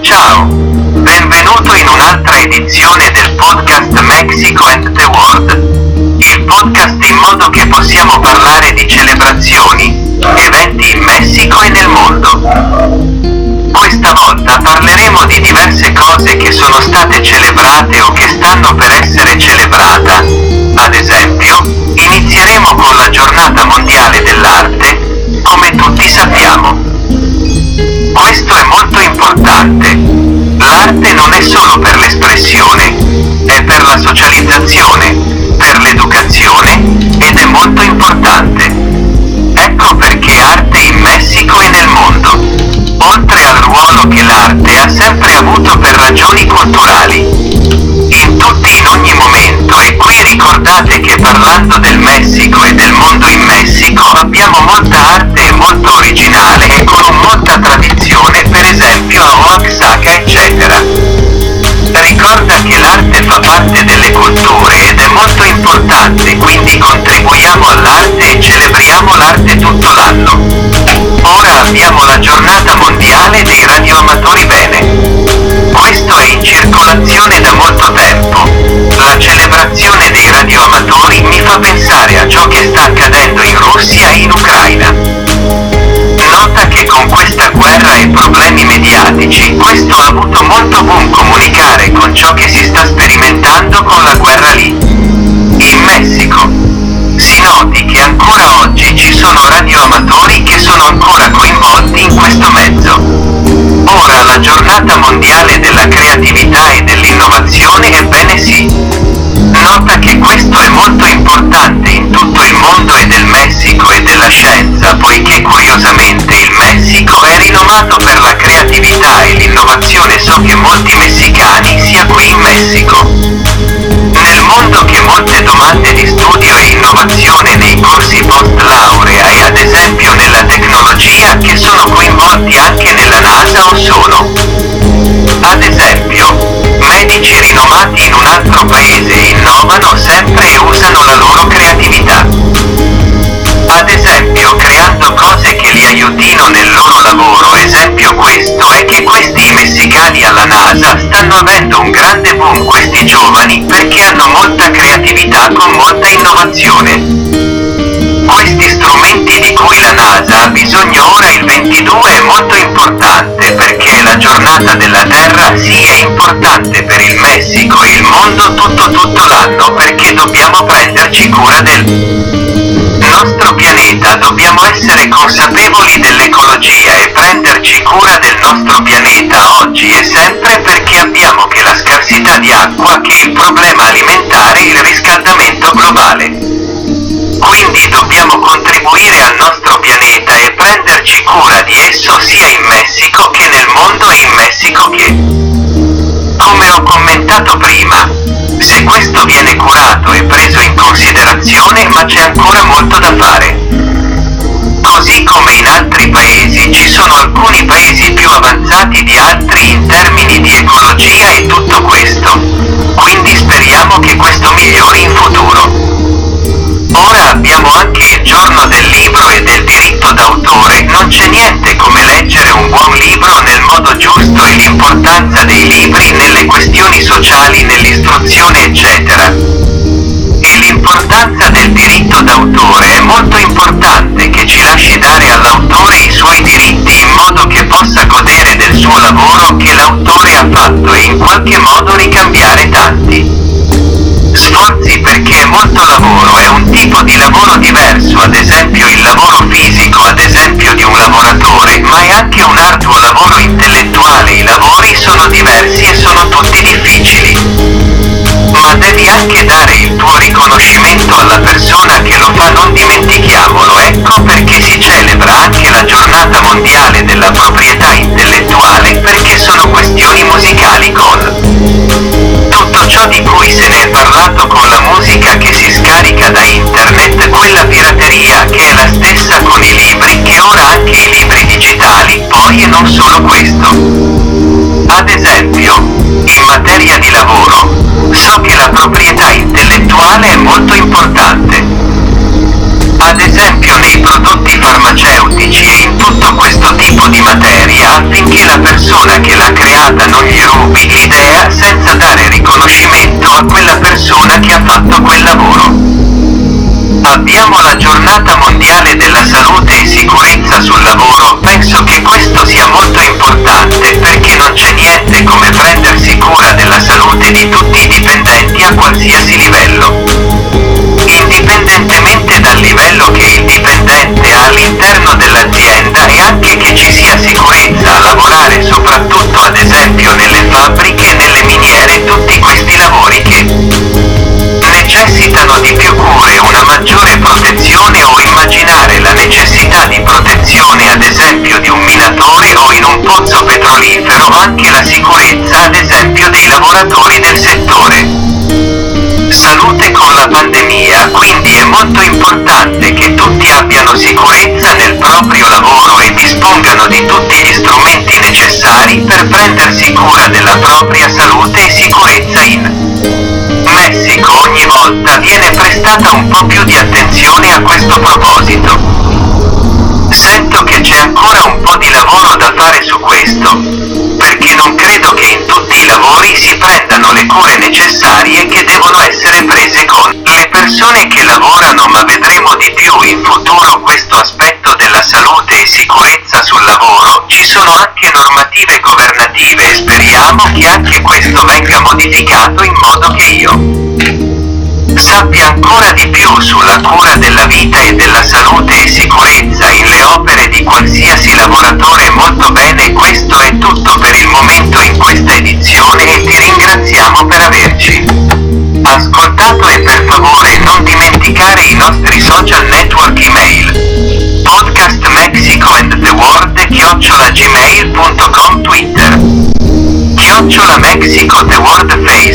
Ciao, benvenuto in un'altra edizione del podcast Mexico and the World, il podcast in modo che possiamo parlare di celebrazioni, eventi in Messico e nel mondo. Questa volta parleremo di diverse cose che sono state celebrate o che stanno per essere celebrata. Ad esempio, inizieremo con la giornata mondiale dell'arte, come tutti sappiamo. Ragioni culturali. In tutti in ogni momento e qui ricordate che parlando del Messico e del mondo in Messico abbiamo molta arte ciò che sta accadendo in Russia e in Ucraina. Nota che con questa guerra e problemi mediatici questo ha avuto molto boom comunicare con ciò che si sta sperimentando con la guerra lì. In Messico. Si noti che ancora oggi ci sono radioamatori che sono ancora coinvolti in questo mezzo. Ora la giornata mondiale della creatività e dell'innovazione, ebbene sì. Nota che questo è molto importante tutto il mondo e del Messico e della scienza, poiché curiosamente il Messico è rinomato per la creatività e l'innovazione. So che molti messicani sia qui in Messico. Nel mondo che molte domande di studio e innovazione nei corsi post laurea e ad esempio nella tecnologia che sono coinvolti anche nella NASA o sono. Ad esempio, in un altro paese innovano sempre e usano la loro creatività. Ad esempio creando cose che li aiutino nel loro lavoro, esempio questo è che questi messicani alla NASA stanno avendo un grande boom questi giovani perché hanno molta creatività con molta innovazione. Questi strumenti di cui la NASA ha bisogno ora il 22 è molto importante perché la giornata della Terra è importante per il Messico e il mondo tutto tutto l'anno perché dobbiamo prenderci cura del nostro pianeta, dobbiamo essere consapevoli dell'ecologia e prenderci cura del nostro proprietà intellettuale è molto importante. Ad esempio nei prodotti farmaceutici e in tutto questo tipo di materia affinché la persona che l'ha creata non gli rubi l'idea senza dare riconoscimento a quella persona che ha fatto quel lavoro. Abbiamo la giornata mondiale della salute e sicurezza sul lavoro, penso che questo sia molto importante perché non c'è niente come prendersi petrolifero, anche la sicurezza ad esempio dei lavoratori del settore. Salute con la pandemia, quindi è molto importante che tutti abbiano sicurezza nel proprio lavoro e dispongano di tutti gli strumenti necessari per prendersi cura della propria salute e sicurezza in Messico ogni volta viene prestata un po' più di attenzione a questo proposito. Sento che c'è ancora più in futuro questo aspetto della salute e sicurezza sul lavoro. Ci sono anche normative governative e speriamo che anche questo venga modificato in modo che io sappia ancora di più sulla cura della vita e della salute social network email. Podcast Mexico and the World chiocciolagmail.com Twitter. Chiocciola Mexico the World Facebook